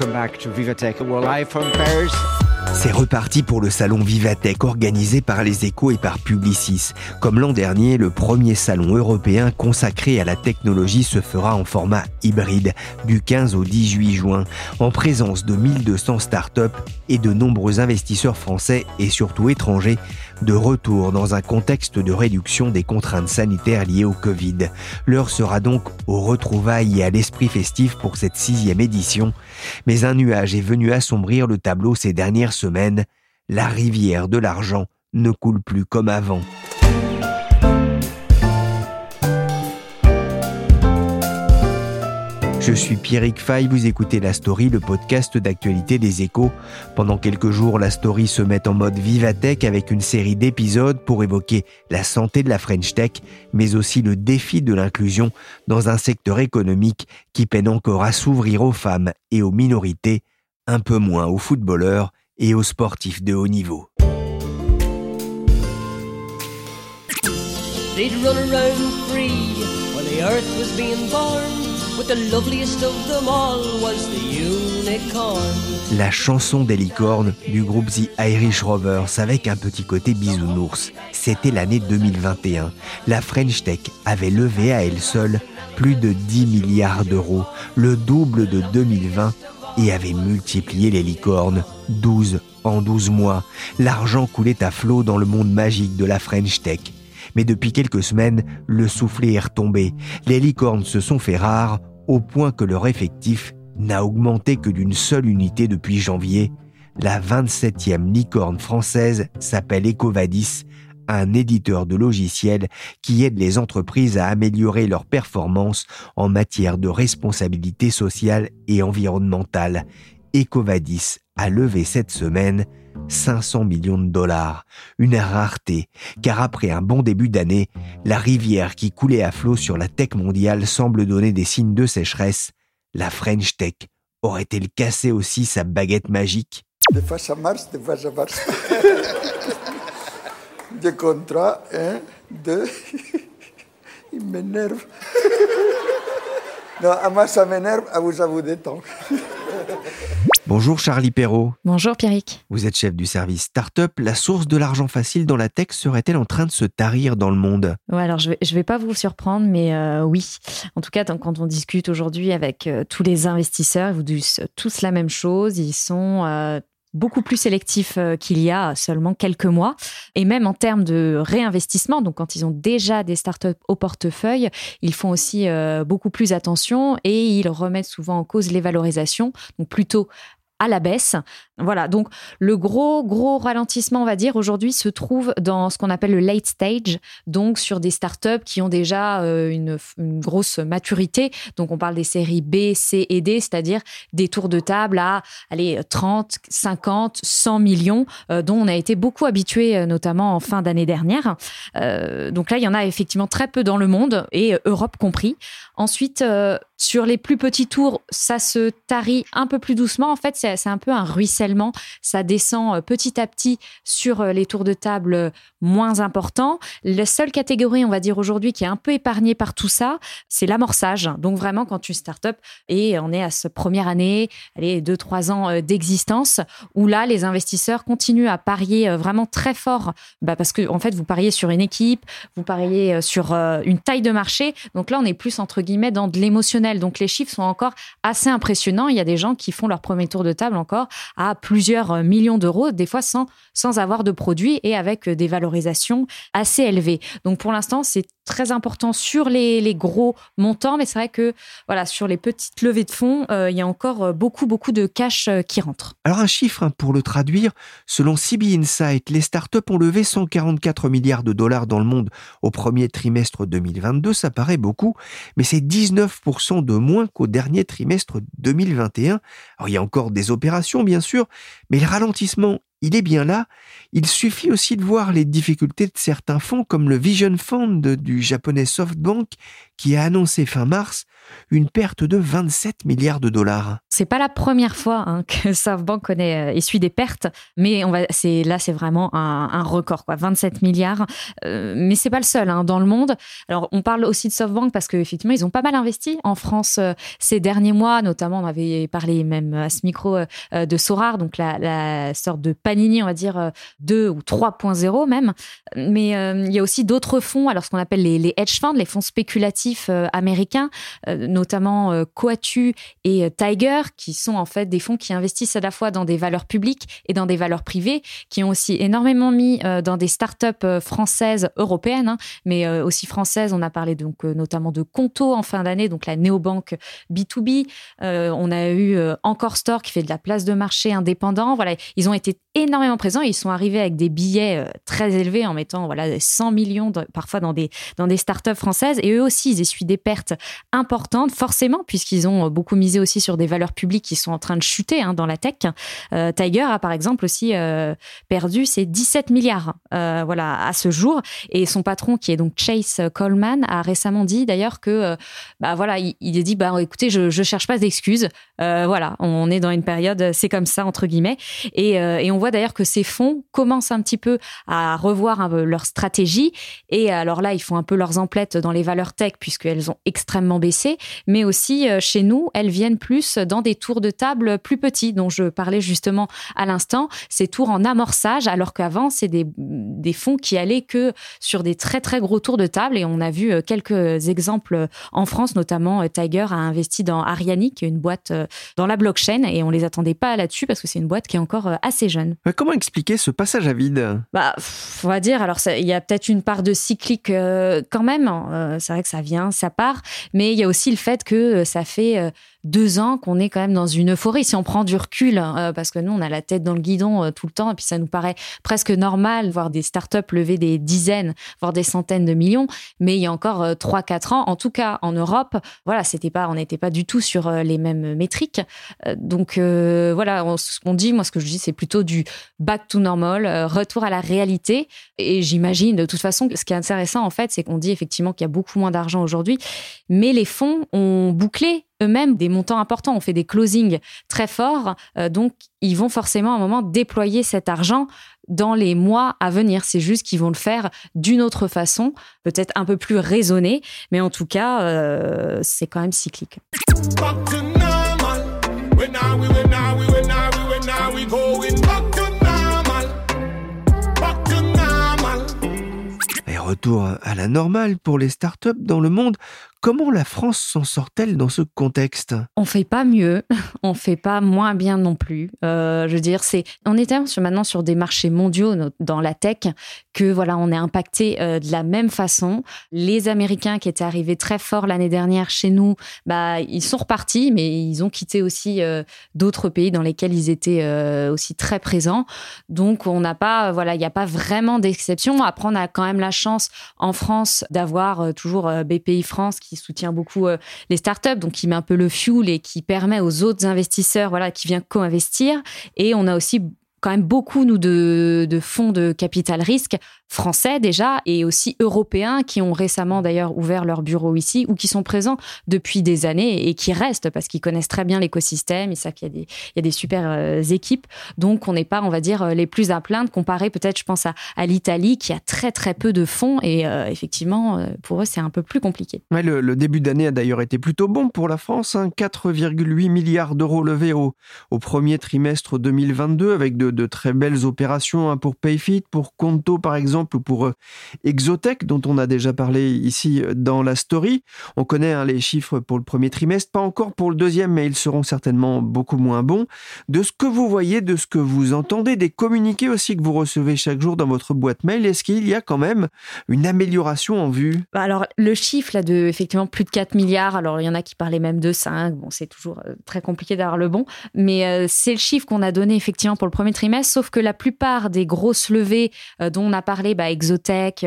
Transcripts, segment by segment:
welcome back to Vivatech. C'est reparti pour le salon Vivatech organisé par les échos et par Publicis. Comme l'an dernier, le premier salon européen consacré à la technologie se fera en format hybride du 15 au 18 juin, en présence de 1200 startups et de nombreux investisseurs français et surtout étrangers de retour dans un contexte de réduction des contraintes sanitaires liées au Covid. L'heure sera donc au retrouvailles et à l'esprit festif pour cette sixième édition, mais un nuage est venu assombrir le tableau ces dernières semaines. La rivière de l'argent ne coule plus comme avant. Je suis Pierrick Fay, vous écoutez La Story, le podcast d'actualité des échos. Pendant quelques jours, La Story se met en mode Vivatech avec une série d'épisodes pour évoquer la santé de la French Tech, mais aussi le défi de l'inclusion dans un secteur économique qui peine encore à s'ouvrir aux femmes et aux minorités, un peu moins aux footballeurs et aux sportifs de haut niveau. La chanson des licornes du groupe The Irish Rovers avec un petit côté bisounours. C'était l'année 2021. La French Tech avait levé à elle seule plus de 10 milliards d'euros, le double de 2020, et avait multiplié les licornes 12 en 12 mois. L'argent coulait à flot dans le monde magique de la French Tech. Mais depuis quelques semaines, le soufflet est retombé. Les licornes se sont fait rares au point que leur effectif n'a augmenté que d'une seule unité depuis janvier. La 27e licorne française s'appelle Ecovadis, un éditeur de logiciels qui aide les entreprises à améliorer leurs performances en matière de responsabilité sociale et environnementale. Ecovadis a levé cette semaine 500 millions de dollars, une rareté, car après un bon début d'année, la rivière qui coulait à flot sur la tech mondiale semble donner des signes de sécheresse. La French Tech aurait-elle cassé aussi sa baguette magique? Des fois ça marche, des fois ça marche. Des contrats, un, deux, il m'énerve. Non, à moi ça m'énerve, à vous ça vous détend. Bonjour Charlie Perrault. Bonjour Pierrick. Vous êtes chef du service Startup. La source de l'argent facile dans la tech serait-elle en train de se tarir dans le monde? Ouais, alors je vais, je vais pas vous surprendre, mais euh, oui. En tout cas, quand on discute aujourd'hui avec euh, tous les investisseurs, ils vous disent tous la même chose. Ils sont euh, beaucoup plus sélectifs qu'il y a seulement quelques mois. Et même en termes de réinvestissement, donc quand ils ont déjà des startups au portefeuille, ils font aussi beaucoup plus attention et ils remettent souvent en cause les valorisations, donc plutôt à la baisse. Voilà, donc le gros, gros ralentissement, on va dire, aujourd'hui se trouve dans ce qu'on appelle le late stage, donc sur des startups qui ont déjà euh, une, grosse maturité. Donc on parle des séries B, C et D, c'est-à-dire des tours de table à allez, 30, 50, 100 millions, euh, dont on a été beaucoup habitué, euh, notamment en fin d'année dernière. Donc là, il y en a effectivement très peu dans le monde, et Europe compris. Ensuite, sur les plus petits tours, ça se tarit un peu plus doucement. En fait, c'est un peu un ruissellement. Ça descend euh, petit à petit sur euh, les tours de table euh, moins importants. La seule catégorie, on va dire aujourd'hui, qui est un peu épargnée par tout ça, c'est l'amorçage. Donc vraiment, quand tu start-up et on est à cette première année, allez, deux, trois ans d'existence, où là, les investisseurs continuent à parier vraiment très fort, bah, parce que en fait, vous pariez sur une équipe, vous pariez sur une taille de marché. Donc là, on est plus entre guillemets dans de l'émotionnel. Donc les chiffres sont encore assez impressionnants. Il y a des gens qui font leur premier tour de table encore à plusieurs euh, millions d'euros, des fois sans, sans avoir de produits et avec des valorisations assez élevées. Donc pour l'instant, c'est très important sur les, les, gros montants, mais c'est vrai que voilà, sur les petites levées de fonds, il y a encore beaucoup, beaucoup de cash qui rentre. Alors un chiffre, hein, pour le traduire, selon CB Insight, les startups ont levé 144 milliards de dollars dans le monde au premier trimestre 2022, ça paraît beaucoup, mais c'est 19% de moins qu'au dernier trimestre 2021. Alors il y a encore des opérations bien sûr, mais le ralentissement il est bien là. Il suffit aussi de voir les difficultés de certains fonds comme le Vision Fund du japonais SoftBank qui a annoncé fin mars une perte de 27 milliards de dollars. C'est pas la première fois hein, que SoftBank connaît, euh, essuie des pertes, mais on va, c'est là c'est vraiment un, record quoi, 27 milliards. Euh, mais c'est pas le seul hein, dans le monde. Alors on parle aussi de SoftBank parce qu'effectivement ils ont pas mal investi en France euh, ces derniers mois, notamment on avait parlé même à ce micro de Sorar, donc la, sorte de Panini on va dire 2 ou 3.0 même. Mais il y a aussi d'autres fonds, alors ce qu'on appelle les hedge funds, les fonds spéculatifs américains notamment euh, Coatu et euh, Tiger, qui sont en fait des fonds qui investissent à la fois dans des valeurs publiques et dans des valeurs privées, qui ont aussi énormément mis euh, dans des startups françaises, européennes, hein, mais aussi françaises. On a parlé donc notamment de Conto en fin d'année, donc la néobanque B2B. on a eu Encore Store qui fait de la place de marché indépendant. Voilà, ils ont été énormément présents. Ils sont arrivés avec des billets très élevés en mettant voilà 100 millions parfois dans des dans des startups françaises et eux aussi ils essuient des pertes importantes forcément, puisqu'ils ont beaucoup misé aussi sur des valeurs publiques qui sont en train de chuter hein, dans la tech. Euh, Tiger a par exemple aussi euh, perdu ses 17 milliards euh, voilà, à ce jour. Et son patron, qui est donc Chase Coleman, a récemment dit d'ailleurs que, bah voilà, il, a dit, bah écoutez, je, je cherche pas d'excuses. voilà, on est dans une période, c'est comme ça, entre guillemets. Et, et on voit d'ailleurs que ces fonds commencent un petit peu à revoir leur stratégie. Et alors là, ils font un peu leurs emplettes dans les valeurs tech, puisqu'elles ont extrêmement baissé mais aussi euh, chez nous, elles viennent plus dans des tours de table plus petits, dont je parlais justement à l'instant, ces tours en amorçage, alors qu'avant, c'est des, des fonds qui allaient que sur des très très gros tours de table, et on a vu euh, quelques exemples en France, notamment euh, Tiger a investi dans Ariani, qui est une boîte dans la blockchain, et on les attendait pas là-dessus parce que c'est une boîte qui est encore assez jeune. Comment expliquer ce passage à vide? Bah, on va dire, alors il y a peut-être une part de cyclique quand même, c'est vrai que ça vient, ça part, mais il y a aussi le fait que euh, ça fait euh, deux ans qu'on est quand même dans une euphorie. Si on prend du recul, euh, parce que nous, on a la tête dans le guidon tout le temps, et puis ça nous paraît presque normal voir des startups lever des dizaines, voire des centaines de millions. Mais il y a encore trois, quatre ans, en tout cas en Europe, voilà, c'était pas, on n'était pas du tout sur les mêmes métriques. donc voilà, ce qu'on dit, moi, ce que je dis, c'est plutôt du back to normal, retour à la réalité. Et j'imagine, de toute façon, ce qui est intéressant, en fait, c'est qu'on dit effectivement qu'il y a beaucoup moins d'argent aujourd'hui, mais les fonds ont bouclé eux-mêmes des montants importants, ont fait des closings très forts, euh, donc ils vont forcément à un moment déployer cet argent dans les mois à venir. C'est juste qu'ils vont le faire d'une autre façon, peut-être un peu plus raisonnée, mais en tout cas, euh, c'est quand même cyclique. Et retour à la normale pour les startups dans le monde. Comment la France s'en sort-elle dans ce contexte? On fait pas mieux, on fait pas moins bien non plus. Euh, je veux dire, c'est on est maintenant sur des marchés mondiaux dans la tech que voilà, on est impacté euh, de la même façon. Les Américains qui étaient arrivés très fort l'année dernière chez nous, bah ils sont repartis, mais ils ont quitté aussi euh, d'autres pays dans lesquels ils étaient aussi très présents. Donc on n'a pas, voilà, il n'y a pas vraiment d'exception. Après, on a quand même la chance en France d'avoir toujours BPI France qui qui soutient beaucoup euh, les startups, donc qui met un peu le fuel et qui permet aux autres investisseurs, voilà, qui viennent co-investir. Et on a aussi quand même beaucoup, nous, de, fonds de capital risque français déjà et aussi européens qui ont récemment d'ailleurs ouvert leur bureau ici ou qui sont présents depuis des années et qui restent parce qu'ils connaissent très bien l'écosystème. Ils savent qu'il y y a des super euh, équipes. Donc, on n'est pas, on va dire, euh, les plus à plaindre comparé peut-être, je pense, à, l'Italie qui a très, très peu de fonds et euh, effectivement, pour eux, c'est un peu plus compliqué. Le, début d'année a d'ailleurs été plutôt bon pour la France. 4,8 hein. milliards d'euros levés au, au premier trimestre 2022 avec de, de très belles opérations hein, pour Payfit, pour Conto par exemple exemple, ou pour Exotech, dont on a déjà parlé ici dans la story. On connaît hein, les chiffres pour le premier trimestre, pas encore pour le deuxième, mais ils seront certainement beaucoup moins bons. De ce que vous voyez, de ce que vous entendez, des communiqués aussi que vous recevez chaque jour dans votre boîte mail, est-ce qu'il y a quand même une amélioration en vue? Bah Alors, le chiffre là, de effectivement plus de 4 milliards, alors il y en a qui parlaient même de 5, bon, c'est toujours euh, très compliqué d'avoir le bon, mais euh, c'est le chiffre qu'on a donné effectivement pour le premier trimestre, sauf que la plupart des grosses levées euh, dont on a parlé, bah, Exotech,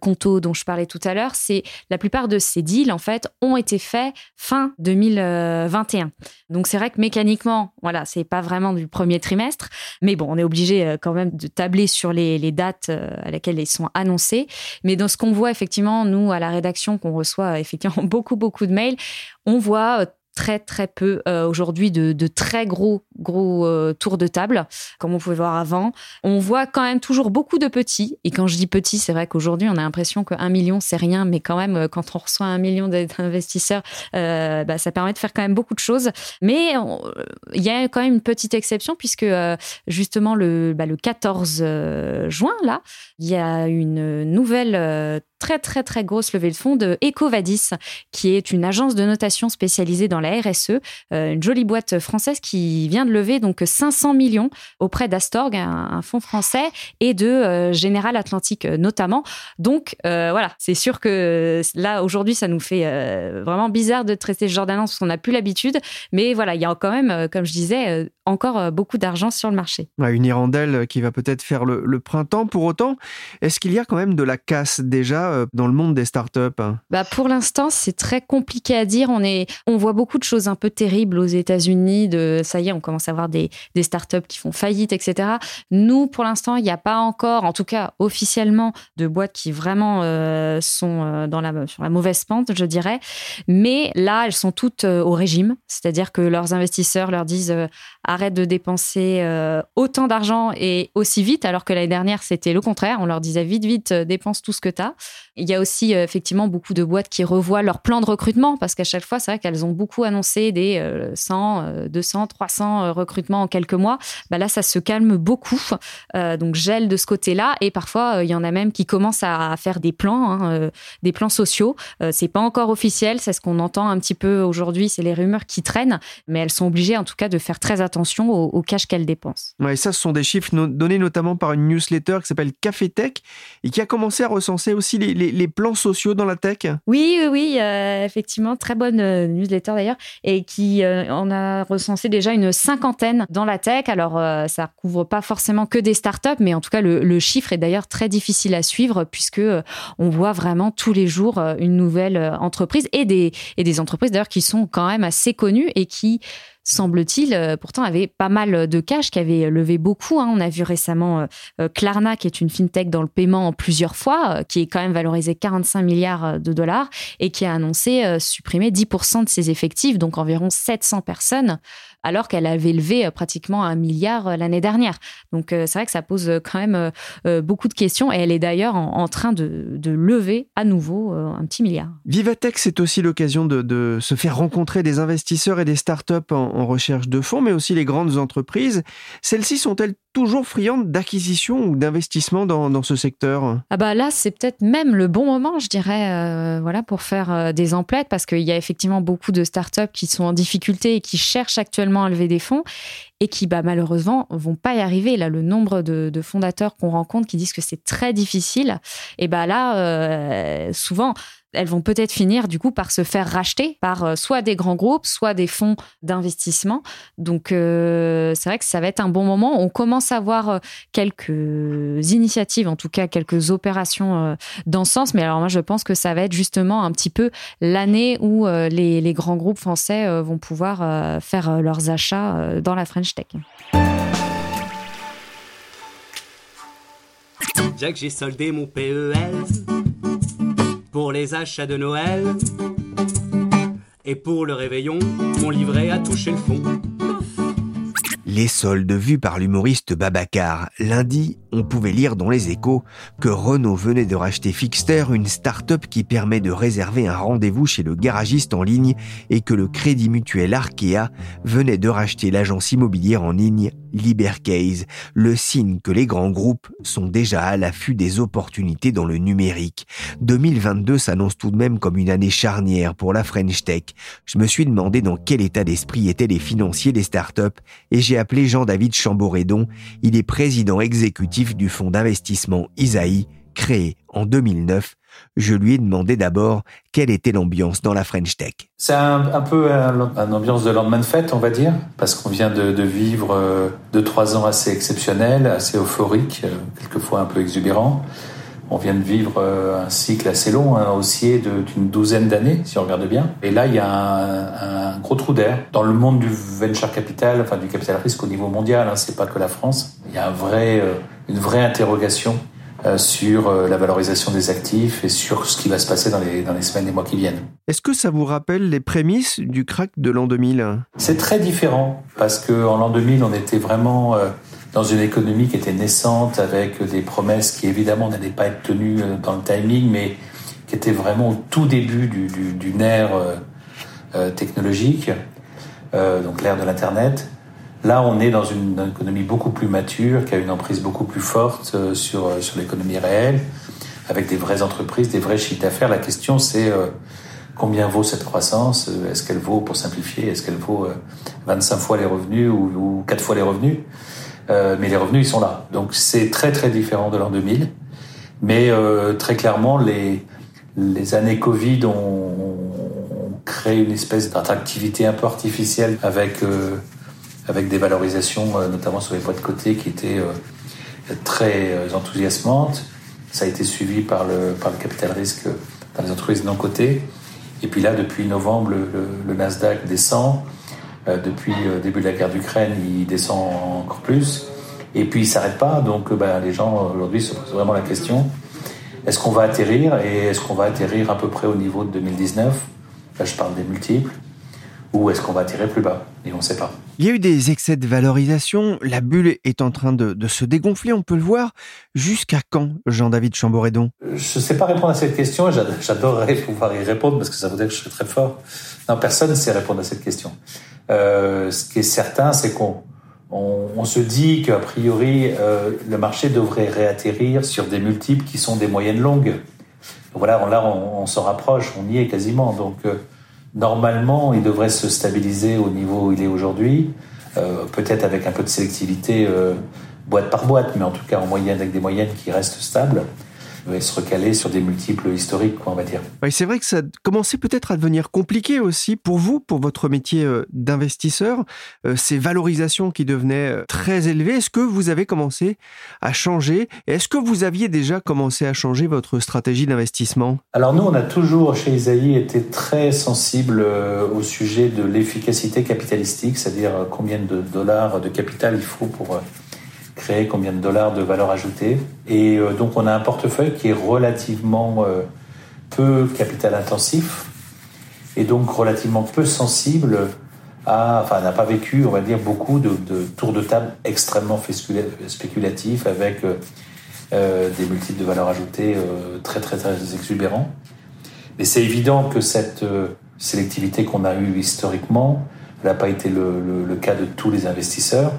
Conto, dont je parlais tout à l'heure, c'est la plupart de ces deals, en fait, ont été faits fin 2021. Donc c'est vrai que mécaniquement, voilà, c'est pas vraiment du premier trimestre, mais bon, on est obligé quand même de tabler sur les, les dates à laquelle ils sont annoncés. Mais dans ce qu'on voit effectivement, nous, à la rédaction, qu'on reçoit effectivement beaucoup, beaucoup de mails, on voit très très peu euh, aujourd'hui de, de, très gros gros euh, tours de table comme on pouvait voir avant. On voit quand même toujours beaucoup de petits et quand je dis petits, c'est vrai qu'aujourd'hui on a l'impression qu'un million c'est rien, mais quand même quand on reçoit un million d'investisseurs, euh, bah, ça permet de faire quand même beaucoup de choses. Mais il y a quand même une petite exception puisque justement le, bah, le 14 juin là, il y a une nouvelle très très très grosse levée de fonds de Ecovadis, qui est une agence de notation spécialisée dans la RSE, euh, une jolie boîte française qui vient de lever donc 500 millions auprès d'Astorg, un, fonds français, et de euh, General Atlantic euh, notamment. Donc voilà, c'est sûr que là aujourd'hui ça nous fait vraiment bizarre de traiter ce genre d'annonce parce qu'on n'a plus l'habitude, mais voilà, il y a quand même, comme je disais, encore beaucoup d'argent sur le marché. une hirondelle qui va peut-être faire le printemps. Pour autant, est-ce qu'il y a quand même de la casse déjà euh, dans le monde des startups bah Pour l'instant, c'est très compliqué à dire. On, est, on voit beaucoup de choses un peu terribles aux États-Unis. De, ça y est, on commence à voir des, des startups qui font faillite, etc. Nous, pour l'instant, il n'y a pas encore, en tout cas officiellement, de boîtes qui vraiment euh, sont euh, dans la, sur la mauvaise pente, je dirais. Mais là, elles sont toutes au régime. C'est-à-dire que leurs investisseurs leur disent arrête de dépenser autant d'argent et aussi vite, alors que l'année dernière, c'était le contraire. On leur disait vite, vite, dépense tout ce que tu as. Il y a aussi euh, effectivement beaucoup de boîtes qui revoient leur plan de recrutement parce qu'à chaque fois, c'est vrai qu'elles ont beaucoup annoncé des 100, 200, 300 recrutements en quelques mois. Bah là, ça se calme beaucoup. Euh, donc, gel de ce côté-là. Et parfois, euh, il y en a même qui commencent à faire des plans, hein, des plans sociaux. c'est pas encore officiel. C'est ce qu'on entend un petit peu aujourd'hui. C'est les rumeurs qui traînent. Mais elles sont obligées, en tout cas, de faire très attention au, cash qu'elles dépensent. Ouais, et ça, ce sont des chiffres donnés notamment par une newsletter qui s'appelle Café Tech et qui a commencé à recenser aussi les les, plans sociaux dans la tech Oui, oui, effectivement, très bonne euh, newsletter d'ailleurs, et qui euh, en a recensé déjà une cinquantaine dans la tech. Alors, euh, ça couvre pas forcément que des startups, mais en tout cas, le, chiffre est d'ailleurs très difficile à suivre puisque on voit vraiment tous les jours une nouvelle entreprise et des, et des entreprises d'ailleurs qui sont quand même assez connues et qui semble-t-il, euh, pourtant avait pas mal de cash, qui avait levé beaucoup. Hein. On a vu récemment euh, euh, Klarna, qui est une fintech dans le paiement plusieurs fois, qui est quand même valorisé 45 milliards de dollars et qui a annoncé supprimer 10% de ses effectifs, donc environ 700 personnes alors qu'elle avait levé euh, pratiquement un milliard euh, l'année dernière. Donc euh, c'est vrai que ça pose quand même beaucoup de questions et elle est d'ailleurs en, train de, lever à nouveau un petit milliard. Vivatech, c'est aussi l'occasion de, se faire rencontrer des investisseurs et des startups en, en recherche de fonds, mais aussi les grandes entreprises. Celles-ci sont-elles toujours friande d'acquisition ou d'investissement dans, ce secteur? Ah bah là, c'est peut-être même le bon moment, je dirais, euh, voilà, pour faire euh, des emplettes, parce qu'il y a effectivement beaucoup de startups qui sont en difficulté et qui cherchent actuellement à lever des fonds et qui, bah, malheureusement, vont pas y arriver. Là, le nombre de, fondateurs qu'on rencontre qui disent que c'est très difficile, et bah là, euh, souvent, elles vont peut-être finir du coup par se faire racheter par euh, soit des grands groupes, soit des fonds d'investissement. Donc euh, c'est vrai que ça va être un bon moment. On commence à voir quelques initiatives, en tout cas quelques opérations dans ce sens. Mais alors moi je pense que ça va être justement un petit peu l'année où les, les, grands groupes français vont pouvoir faire leurs achats dans la French Jack, j'ai soldé mon PEL pour les achats de Noël. Et pour le réveillon, mon livret a touché le fond. Les soldes vus par l'humoriste Babacar. Lundi, on pouvait lire dans les échos que Renault venait de racheter Fixter, une start-up qui permet de réserver un rendez-vous chez le garagiste en ligne et que le crédit mutuel Arkea venait de racheter l'agence immobilière en ligne Libercase, le signe que les grands groupes sont déjà à l'affût des opportunités dans le numérique. 2022 s'annonce tout de même comme une année charnière pour la French Tech. Je me suis demandé dans quel état d'esprit étaient les financiers des startups et j'ai appelé Jean-David Chamboredon. Il est président exécutif du fonds d'investissement Isaïe, créé en 2009 je lui ai demandé d'abord quelle était l'ambiance dans la French Tech. C'est un, peu une ambiance de lendemain de fête, on va dire, parce qu'on vient de, vivre euh, deux, trois ans assez exceptionnels, assez euphoriques, euh, quelquefois un peu exubérants. On vient de vivre euh, un cycle assez long, hein, haussier d'une douzaine d'années, si on regarde bien. Et là, il y a un, gros trou d'air dans le monde du venture capital, enfin du capital risque au niveau mondial. Hein, c'est pas que la France. Il y a une vraie interrogation sur euh, la valorisation des actifs et sur ce qui va se passer dans les, dans les semaines et mois qui viennent. Est-ce que ça vous rappelle les prémices du crack de l'an 2000 C'est très différent parce qu'en l'an 2000, on était vraiment euh, dans une économie qui était naissante avec des promesses qui évidemment n'allaient pas être tenues dans le timing, mais qui étaient vraiment au tout début du, du, d'une ère technologique, donc l'ère de l'Internet. Là, on est dans une, économie beaucoup plus mature, qui a une emprise beaucoup plus forte euh, sur, euh, sur l'économie réelle, avec des vraies entreprises, des vrais chiffres d'affaires. La question, c'est euh, combien vaut cette croissance Est-ce qu'elle vaut, pour simplifier, est-ce qu'elle vaut 25 fois les revenus ou, ou 4 fois les revenus? Mais les revenus, ils sont là. Donc, c'est très, très différent de l'an 2000. Mais très clairement, les, les années Covid ont, ont créé une espèce d'attractivité un peu artificielle avec avec des valorisations, euh, notamment sur les poids de côté, qui étaient euh, très euh, enthousiasmantes. Ça a été suivi par le, par le capital risque dans les entreprises non cotées. Et puis là, depuis novembre, le, Nasdaq descend. depuis le début de la guerre d'Ukraine, il descend encore plus. Et puis il s'arrête pas. Donc ben, les gens aujourd'hui se posent vraiment la question est-ce qu'on va atterrir? Et est-ce qu'on va atterrir à peu près au niveau de 2019 Là, je parle des multiples ou est-ce qu'on va tirer plus bas? Et on ne sait pas. Il y a eu des excès de valorisation, la bulle est en train de, se dégonfler, on peut le voir. Jusqu'à quand, Jean-David Chamboredon? Je ne sais pas répondre à cette question, j'adorerais pouvoir y répondre parce que ça voudrait que je serais très fort. Non, personne ne sait répondre à cette question. Euh, ce qui est certain, c'est qu'on on, se dit qu'a priori, euh, le marché devrait réatterrir sur des multiples qui sont des moyennes longues. Voilà, là, on, s'en rapproche, on y est quasiment. Donc, euh, Normalement, il devrait se stabiliser au niveau où il est aujourd'hui, euh, peut-être avec un peu de sélectivité euh, boîte par boîte, mais en tout cas en moyenne avec des moyennes qui restent stables et se recaler sur des multiples historiques, quoi, on va dire. c'est vrai que ça commençait peut-être à devenir compliqué aussi pour vous, pour votre métier euh, d'investisseur, euh, ces valorisations qui devenaient euh, très élevées. Est-ce que vous avez commencé à changer? Est-ce que vous aviez déjà commencé à changer votre stratégie d'investissement? Alors nous, on a toujours chez Isaïe été très sensible au sujet de l'efficacité capitalistique, c'est-à-dire combien de dollars de capital il faut pour créer combien de dollars de valeur ajoutée. Et euh, donc on a un portefeuille qui est relativement euh, peu capital intensif et donc relativement peu sensible à, enfin n'a pas vécu, on va dire, beaucoup de, tours de table extrêmement spéculatifs avec euh, des multiples de valeur ajoutée très très très exubérants. Mais c'est évident que cette sélectivité qu'on a eue historiquement n'a pas été le cas de tous les investisseurs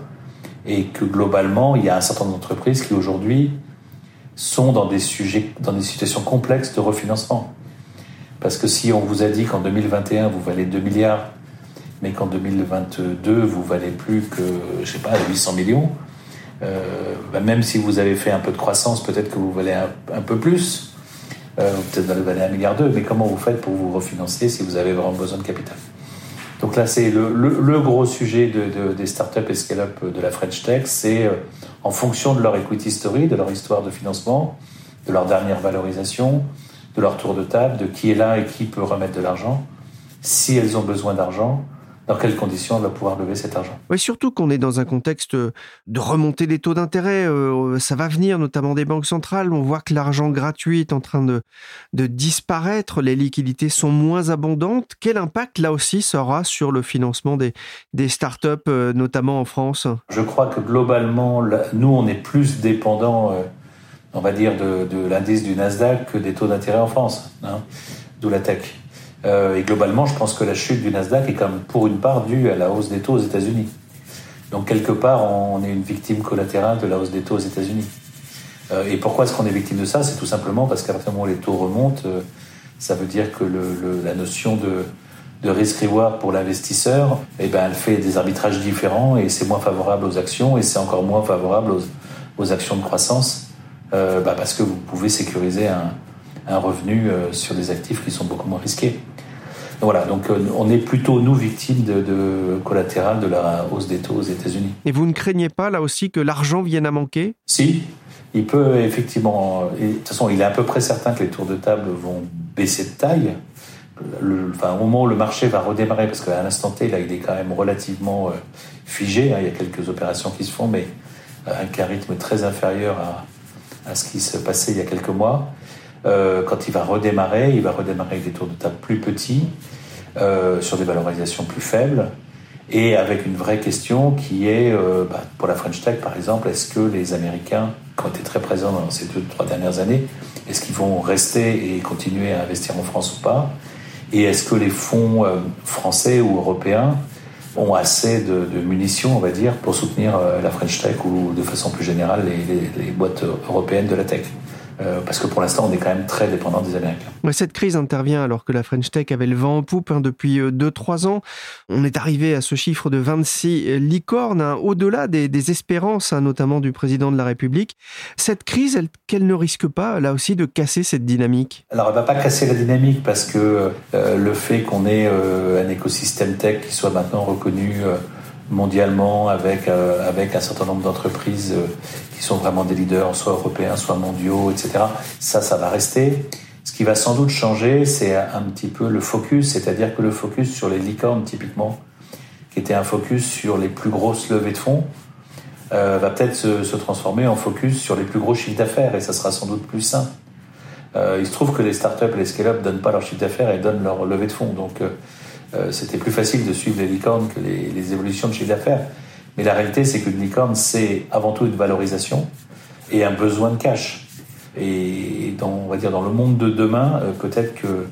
et que globalement, il y a un certain nombre d'entreprises qui aujourd'hui sont dans des sujets, dans des situations complexes de refinancement. Parce que si on vous a dit qu'en 2021 vous valez 2 milliards, mais qu'en 2022 vous valez plus que, je sais pas, 800 millions, euh, bah, même si vous avez fait un peu de croissance, peut-être que vous valez un, peu plus, euh, peut-être vous valez un milliard d'euros, mais comment vous faites pour vous refinancer si vous avez vraiment besoin de capital? Donc là, c'est le, gros sujet des startups et scale-up de la French Tech, c'est euh, en fonction de leur equity story, de leur histoire de financement, de leur dernière valorisation, de leur tour de table, de qui est là et qui peut remettre de l'argent, si elles ont besoin d'argent, dans quelles conditions elle va pouvoir lever cet argent? Oui, surtout qu'on est dans un contexte de remontée des taux d'intérêt. Euh, ça va venir, notamment des banques centrales. On voit que l'argent gratuit est en train de, de disparaître. Les liquidités sont moins abondantes. Quel impact, là aussi, ça aura sur le financement des, des startups, euh, notamment en France? Je crois que globalement, nous, on est plus dépendant, euh, on va dire, de, de l'indice du Nasdaq que des taux d'intérêt en France, hein, d'où la tech. Euh, et globalement, je pense que la chute du Nasdaq est quand même pour une part due à la hausse des taux aux États-Unis. Donc quelque part, on est une victime collatérale de la hausse des taux aux États-Unis. Euh, et pourquoi est-ce qu'on est victime de ça? C'est tout simplement parce qu'à partir du moment où les taux remontent, euh, ça veut dire que la notion de, de risk-reward pour l'investisseur, eh ben, elle fait des arbitrages différents et c'est moins favorable aux actions et c'est encore moins favorable aux, aux actions de croissance bah parce que vous pouvez sécuriser un, un revenu sur des actifs qui sont beaucoup moins risqués. Voilà, donc euh, on est plutôt, nous, victimes de, de collatéral de la hausse des taux aux États-Unis. Et vous ne craignez pas, là aussi, que l'argent vienne à manquer? Si, il peut effectivement. de toute façon, il est à peu près certain que les tours de table vont baisser de taille. Le, enfin, au moment où le marché va redémarrer, parce qu'à l'instant T, là, il est quand même relativement euh, figé. Hein, il y a quelques opérations qui se font, mais avec un rythme très inférieur à, à ce qui se passait il y a quelques mois. Euh, quand il va redémarrer, il va redémarrer avec des tours de table plus petits, euh, sur des valorisations plus faibles, et avec une vraie question qui est, euh, bah, pour la French Tech par exemple, est-ce que les Américains, qui ont été très présents dans ces deux, trois dernières années, est-ce qu'ils vont rester et continuer à investir en France ou pas? Et est-ce que les fonds français ou européens ont assez de, munitions, on va dire, pour soutenir la French Tech ou de façon plus générale les boîtes européennes de la tech? Euh, parce que pour l'instant, on est quand même très dépendant des Américains. cette crise intervient alors que la French Tech avait le vent en poupe hein, depuis 2-3 euh, ans. On est arrivé à ce chiffre de 26 licornes, hein, au-delà des, des espérances, hein, notamment du président de la République. Cette crise, elle, qu'elle ne risque pas, là aussi, de casser cette dynamique? Alors, elle ne va pas casser la dynamique parce que euh, le fait qu'on ait un écosystème tech qui soit maintenant reconnu mondialement avec, euh, avec un certain nombre d'entreprises euh, qui sont vraiment des leaders, soit européens, soit mondiaux, etc. Ça, ça va rester. Ce qui va sans doute changer, c'est un petit peu le focus, c'est-à-dire que le focus sur les licornes, typiquement, qui était un focus sur les plus grosses levées de fonds, euh, va peut-être se, transformer en focus sur les plus gros chiffres d'affaires, et ça sera sans doute plus sain. Il se trouve que les startups et les scale-up donnent pas leur chiffre d'affaires et donnent leur levée de fonds. Donc, euh, c'était plus facile de suivre les licornes que les, évolutions de chiffre d'affaires. Mais la réalité, c'est qu'une licorne, c'est avant tout une valorisation et un besoin de cash. Et dans, on va dire, dans le monde de demain, euh, peut-être que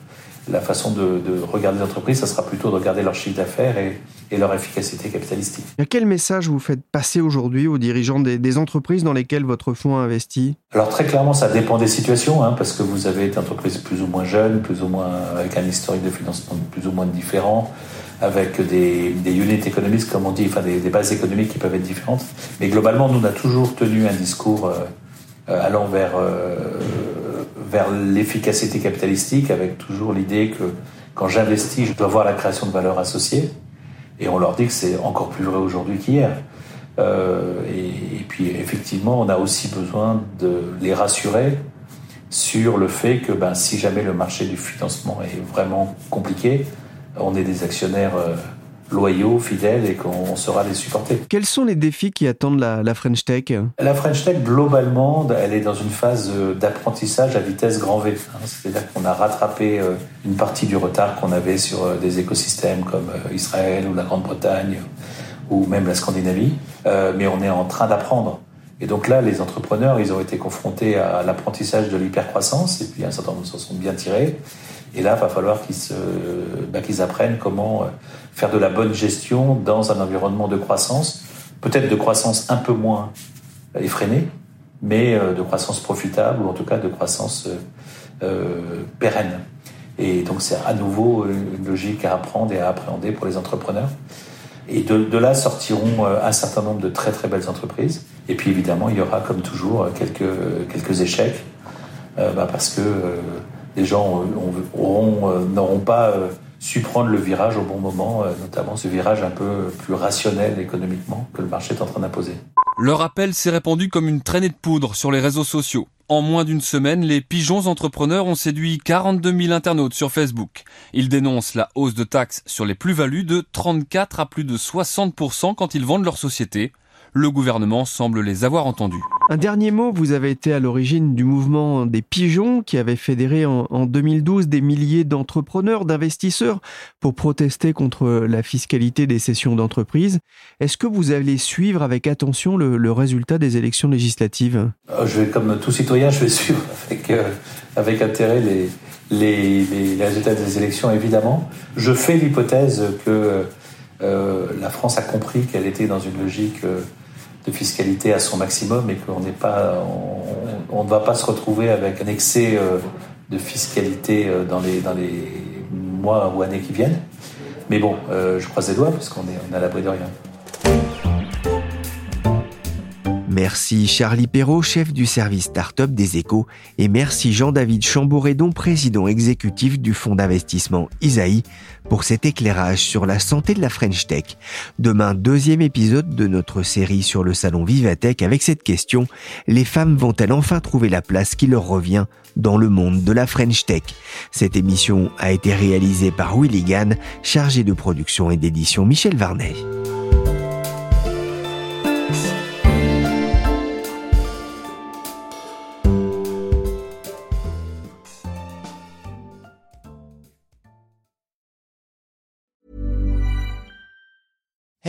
la façon de, regarder les entreprises, ça sera plutôt de regarder leur chiffre d'affaires et, leur efficacité capitalistique. quel message vous faites passer aujourd'hui aux dirigeants des, entreprises dans lesquelles votre fonds a investi? Alors très clairement, ça dépend des situations, hein, parce que vous avez des entreprises plus ou moins jeunes, plus ou moins avec un historique de financement plus ou moins différent, avec des, des unit economics, comme on dit, enfin des, bases économiques qui peuvent être différentes. Mais globalement, nous, on a toujours tenu un discours euh, allant vers... Euh, vers l'efficacité capitalistique avec toujours l'idée que quand j'investis, je dois voir la création de valeur associée. Et on leur dit que c'est encore plus vrai aujourd'hui qu'hier. Euh, et, puis effectivement, on a aussi besoin de les rassurer sur le fait que ben, si jamais le marché du financement est vraiment compliqué, on est des actionnaires euh, loyaux, fidèles et qu'on saura les supporter. Quels sont les défis qui attendent la, French Tech? La French Tech, globalement, elle est dans une phase euh, d'apprentissage à vitesse grand V. Hein. C'est-à-dire qu'on a rattrapé euh, une partie du retard qu'on avait sur euh, des écosystèmes comme Israël ou la Grande-Bretagne ou même la Scandinavie, mais on est en train d'apprendre. Et donc là, les entrepreneurs, ils ont été confrontés à l'apprentissage de l'hypercroissance, et puis un certain nombre s'en sont bien tirés. Et là, il va falloir qu'ils bah, apprennent comment faire de la bonne gestion dans un environnement de croissance, peut-être de croissance un peu moins effrénée, mais euh, de croissance profitable ou en tout cas de croissance euh, euh, pérenne. Et donc c'est à nouveau une logique à apprendre et à appréhender pour les entrepreneurs. Et de, là sortiront un certain nombre de très très belles entreprises. Et puis évidemment, il y aura comme toujours quelques, quelques échecs, bah, parce que les gens n'auront pas su prendre le virage au bon moment, euh, notamment ce virage un peu plus rationnel économiquement que le marché est en train d'imposer. Leur appel s'est répandu comme une traînée de poudre sur les réseaux sociaux. En moins d'une semaine, les pigeons entrepreneurs ont séduit 42 000 internautes sur Facebook. Ils dénoncent la hausse de taxes sur les plus-values de 34 à plus de 60% quand ils vendent leur société. Le gouvernement semble les avoir entendus. Un dernier mot, vous avez été à l'origine du mouvement des pigeons qui avait fédéré en, 2012 des milliers d'entrepreneurs, d'investisseurs pour protester contre la fiscalité des cessions d'entreprises. Est-ce que vous allez suivre avec attention le, résultat des élections législatives? Euh, Je vais, comme tout citoyen, je vais suivre avec, euh, avec intérêt les, les, les, résultats des élections, évidemment. Je fais l'hypothèse que euh, la France a compris qu'elle était dans une logique de fiscalité à son maximum et qu'on n'est pas, on, ne va pas se retrouver avec un excès euh, de fiscalité euh, dans les, mois ou années qui viennent. Mais bon, euh, je croise les doigts parce qu'on est, est à l'abri de rien. Merci Charlie Perrault, chef du service start-up des échos, et merci Jean-David Chambouredon, président exécutif du fonds d'investissement Isaïe, pour cet éclairage sur la santé de la French Tech. Demain, deuxième épisode de notre série sur le salon Vivatech avec cette question, les femmes vont-elles enfin trouver la place qui leur revient dans le monde de la French Tech? Cette émission a été réalisée par Willy Gann, chargé de production et d'édition Michel Varnet.